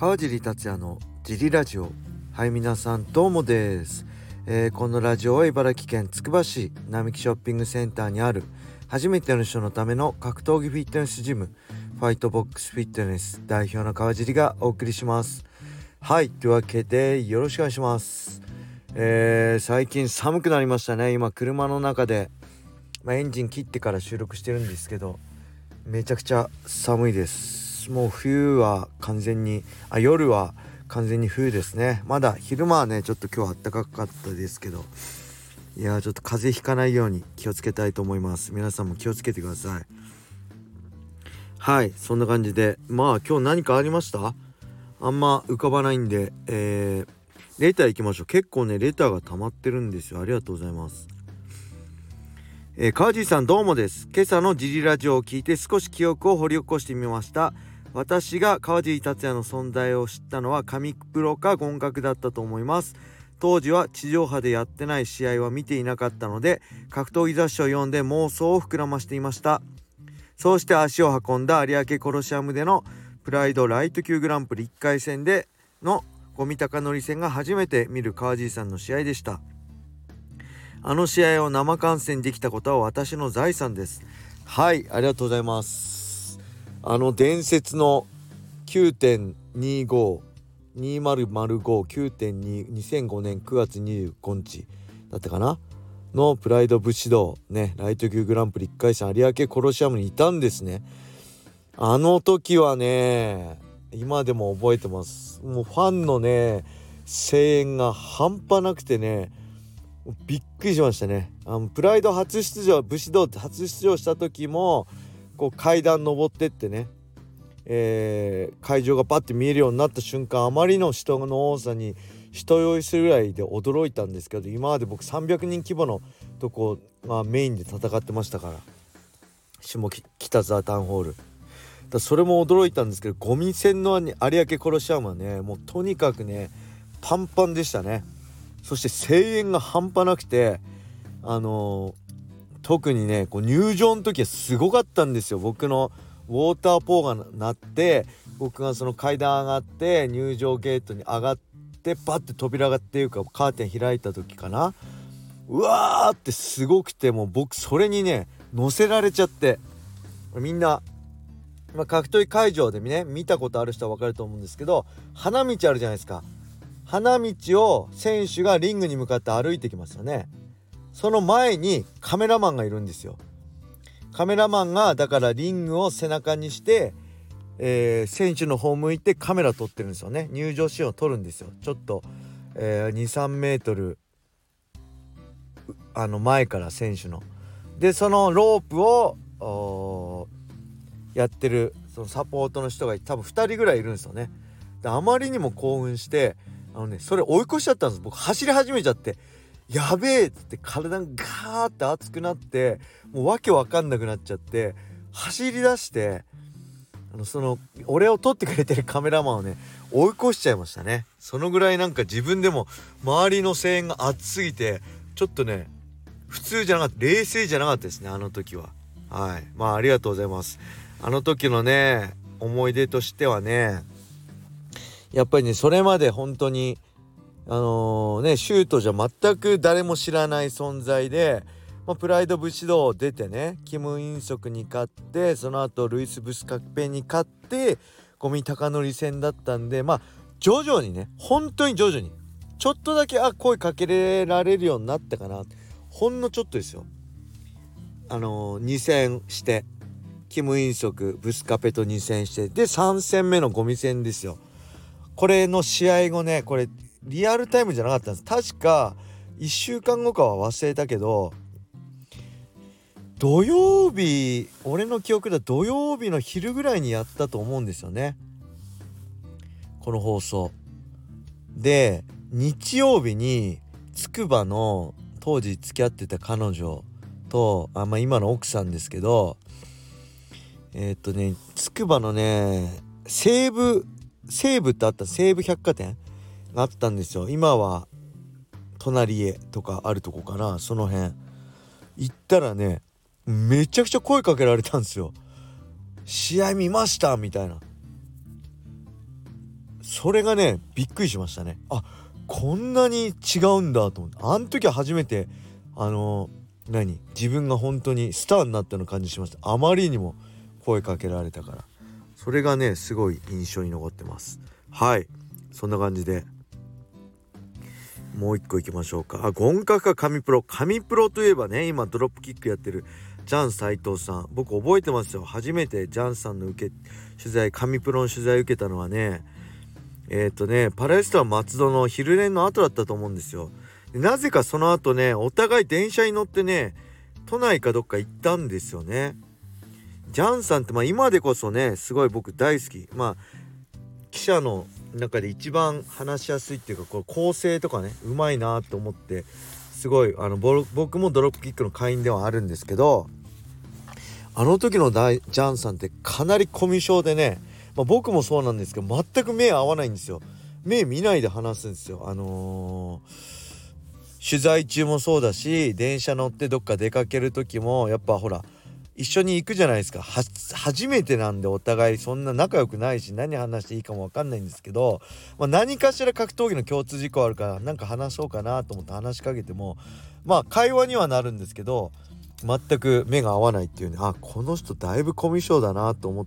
川尻達也のジリラジオ。はい皆さんどうもです、えー、このラジオは茨城県つくば市並木ショッピングセンターにある初めての人のための格闘技フィットネスジムファイトボックスフィットネス代表の川尻がお送りします。はいというわけでよろしくお願いします。えー、最近寒くなりましたね。今車の中で、まあ、エンジン切ってから収録してるんですけどめちゃくちゃ寒いです。もう冬は完全にあ夜は完全に冬ですね。まだ昼間はねちょっと今日暖かかったですけど。いやちょっと風邪ひかないように気をつけたいと思います。皆さんも気をつけてください。はいそんな感じで。まあ今日何かありました？あんま浮かばないんで。えーレター行きましょう。結構ね、レターが溜まってるんですよ。ありがとうございます。えー、川地さんどうもです。今朝のジリラジオを聞いて少し記憶を掘り起こしてみました。私が川尻達也の存在を知ったのは神プロか合格だったと思います。当時は地上波でやってない試合は見ていなかったので格闘技雑誌を読んで妄想を膨らましていましたそうして足を運んだ有明コロシアムでのプライドライト級グランプリ1回戦での五味隆則戦が初めて見る川尻さんの試合でしたあの試合を生観戦できたことは私の財産です。はいありがとうございます。あの伝説の9.25 2005-9.22005年9月25日だったかな？のプライド武士道ねライト級グランプリ1回戦有明コロシアムにいたんですね。あの時はね今でも覚えてます。もうファンのね声援が半端なくてねびっくりしましたね。あのプライド初出場武士道初出場した時もこう階段登ってってね、えー、会場がパッて見えるようになった瞬間あまりの人の多さに人酔いするぐらいで驚いたんですけど今まで僕300人規模のとこがメインで戦ってましたから下北沢タウンホール。だそれも驚いたんですけどゴミ船の有明コロシアムはねもうとにかくねパンパンでしたね。そして声援が半端なくてあのー、特にねこう入場の時はすごかったんですよ。僕のウォーターポーが鳴って僕がその階段上がって入場ゲートに上がってパッて扉がっていうかカーテン開いた時かな。うわーってすごくてもう僕それにね乗せられちゃってみんなまあ、格闘技会場でね見たことある人は分かると思うんですけど花道あるじゃないですか。花道を選手がリングに向かって歩いてきますよね。その前にカメラマンがいるんですよ。カメラマンがだからリングを背中にして、えー、選手の方向いてカメラ撮ってるんですよね。入場シーンを撮るんですよ。ちょっと、えー、23メートルあの前から選手の。でそのロープをやってるそのサポートの人が多分2人ぐらいいるんですよね。であまりにも興奮してあのねそれ追い越しちゃったんです。僕走り始めちゃってやべえっつって体がガーって熱くなってもうわけわかんなくなっちゃって走り出してあのその俺を撮ってくれてるカメラマンをね追い越しちゃいましたね。そのぐらいなんか自分でも周りの声援が熱すぎてちょっとね普通じゃなかった冷静じゃなかったですねあの時は。はい。まあありがとうございます。あの時のね思い出としてはねやっぱりねそれまで本当にあのー、ねシュートじゃ全く誰も知らない存在で、まあ、プライド武士道出てねキム・インソクに勝ってその後ルイス・ブスカッペに勝ってゴミ高則戦だったんでまあ徐々にね本当に徐々にちょっとだけあ声かけられるようになったかな。ほんのちょっとですよ。あのー、2戦してキム・インソクブスカペと2戦してで3戦目のゴミ戦ですよ。これの試合後ねこれリアルタイムじゃなかったんです。確か1週間後かは忘れたけど土曜日俺の記憶では土曜日の昼ぐらいにやったと思うんですよね。この放送。で日曜日につくばの当時付き合ってた彼女とあ、まあ、今の奥さんですけどえー、っとねつくばのね西武西武ってあった西武百貨店があったんですよ。今は隣へとかあるとこかなその辺。行ったらねめちゃくちゃ声かけられたんですよ試合見ましたみたいな。それがねびっくりしましたね。あこんなに違うんだと思って。あの時は初めてあの何？自分が本当にスターになったような感じしました。あまりにも声かけられたから。それがねすごい印象に残ってます。はい。そんな感じで。もう一個いきましょうか。あゴンカか神プロ。神プロといえばね今ドロップキックやってるジャン斎藤さん。僕覚えてますよ。初めてジャンさんの受け取材神プロの取材受けたのはね。えっ、ー、とねパラエストラ松戸の昼練の後だったと思うんですよ。なぜかその後ねお互い電車に乗ってね都内かどっか行ったんですよね。ジャンさんってまあ今でこそねすごい僕大好き。まあ記者の中で一番話しやすいっていうかこう構成とかねうまいなと思ってすごいあの僕もドロップキックの会員ではあるんですけどあの時のジャンさんってかなりコミュ障でね、まあ、僕もそうなんですけど全く目合わないんですよ。目見ないで話すんですよ。あのー、取材中もそうだし電車乗ってどっか出かける時もやっぱほら一緒に行くじゃないですか。初めてなんでお互いそんな仲良くないし何話していいかも分かんないんですけど、まあ、何かしら格闘技の共通事項あるから何か話そうかなと思って話しかけてもまあ会話にはなるんですけど全く目が合わないっていうね。あこの人だいぶコミュ障だなと思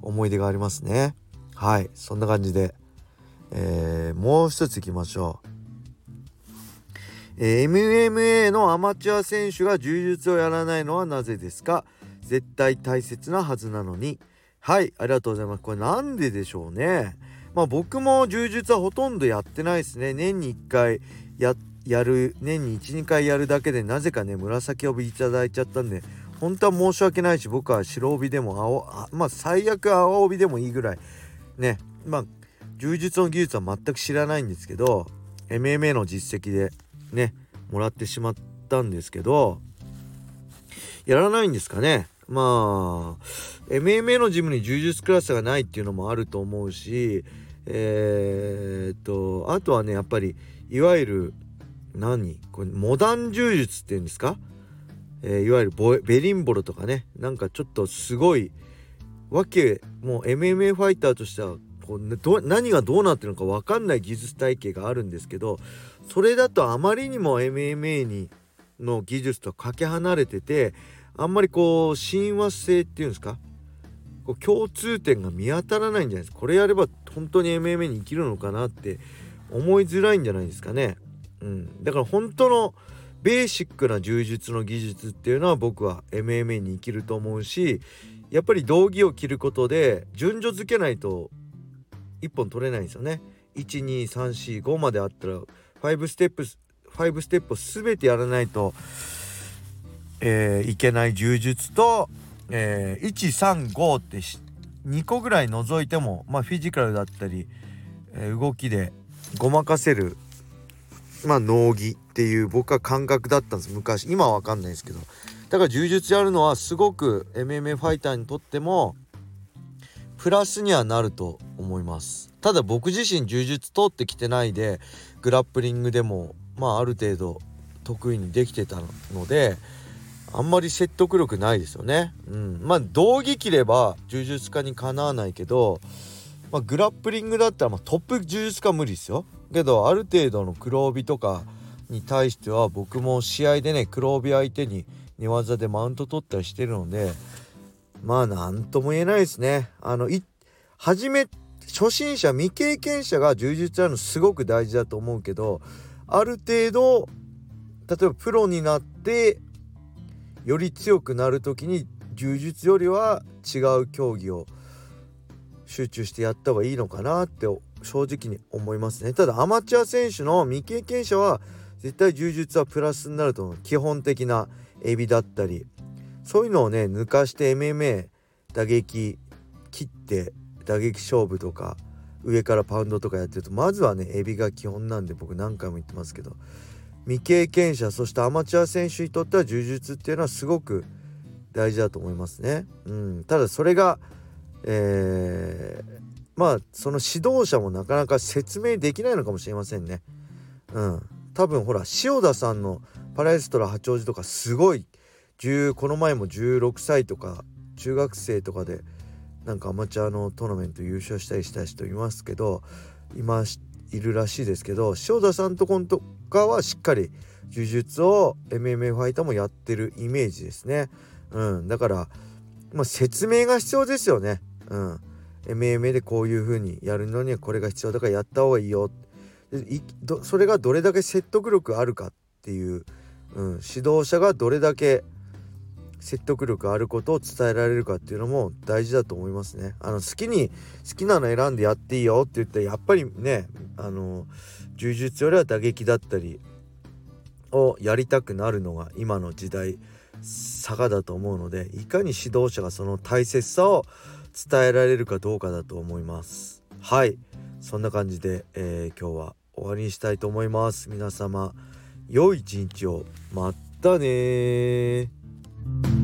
思い出がありますね。はい。そんな感じで、えー、もう一ついきましょう。え、MMA のアマチュア選手が柔術をやらないのはなぜですか？絶対大切なはずなのに。はいありがとうございます。これなんででしょうね。まあ僕も柔術はほとんどやってないですね。年に1回やる年に12回やるだけでなぜかね紫帯いただいちゃったんで本当は申し訳ないし僕は白帯でも青あまあ最悪青帯でもいいぐらい。ねまあ柔術の技術は全く知らないんですけど MMA の実績でねもらってしまったんですけどやらないんですかね。まあ MMA のジムに柔術クラスがないっていうのもあると思うしえー、とあとはねやっぱりいわゆる何？これモダン柔術っていうんですか、えー、いわゆるベリンボロとかねなんかちょっとすごいわけもう MMA ファイターとしてはこうど何がどうなってるのか分かんない技術体系があるんですけどそれだとあまりにも MMA にの技術とかけ離れててあんまりこう親和性っていうんですか？こう共通点が見当たらないんじゃないですか？これやれば本当に MMA に生きるのかなって思いづらいんじゃないですかね。うん、だから本当のベーシックな柔術の技術っていうのは僕は MMA に生きると思うしやっぱり道着を着ることで順序付けないと1本取れないんですよね。12345まであったら5ステップ5ステップを全てやらないと、えー、いけない柔術と、えー、135って2個ぐらい除いても、まあ、フィジカルだったり、えー、動きでごまかせる、まあ、脳技っていう僕は感覚だったんです。昔今は分かんないですけど。だから柔術やるのはすごく MMA ファイターにとってもプラスにはなると思います。ただ僕自身柔術通ってきてないでグラップリングでもまあある程度得意にできてたのであんまり説得力ないですよね。うん、まあ道着切れば柔術家にかなわないけど、まあ、グラップリングだったらまトップ柔術家無理ですよ。けどある程度の黒帯とかに対しては僕も試合でね黒帯相手に寝技でマウント取ったりしてるのでまあ何とも言えないですね。あのい初め初心者未経験者が柔術やるのすごく大事だと思うけどある程度例えばプロになってより強くなる時に柔術よりは違う競技を集中してやった方がいいのかなって正直に思いますね。ただアマチュア選手の未経験者は絶対柔術はプラスになると思う。基本的なエビだったりそういうのをね抜かして MMA 打撃切って打撃勝負とか上からパウンドとかやってるとまずはねエビが基本なんで僕何回も言ってますけど未経験者そしてアマチュア選手にとっては柔術っていうのはすごく大事だと思いますね。うん、ただそれが、えー、まあその指導者もなかなか説明できないのかもしれませんね。うん、多分ほら塩田さんのパラエストラ八王子とかすごい10この前も16歳とか中学生とかでなんかアマチュアのトーナメント優勝したりした人いますけど今いるらしいですけど塩田さんとこんと他はしっかり呪術を MMA ファイターもやってるイメージですね。うん、だから、まあ、説明が必要ですよね。うん、MMA でこういう風にやるのにはこれが必要だからやった方がいいよいそれがどれだけ説得力あるかっていう、うん、指導者がどれだけ説得力あることを伝えられるかっていうのも大事だと思いますね。あの好きに好きなの選んでやっていいよって言ってやっぱりねあの柔術よりは打撃だったりをやりたくなるのが今の時代差だと思うのでいかに指導者がその大切さを伝えられるかどうかだと思います。はい。そんな感じで、えー、今日は終わりにしたいと思います。皆様良い一日を。またね Thank you.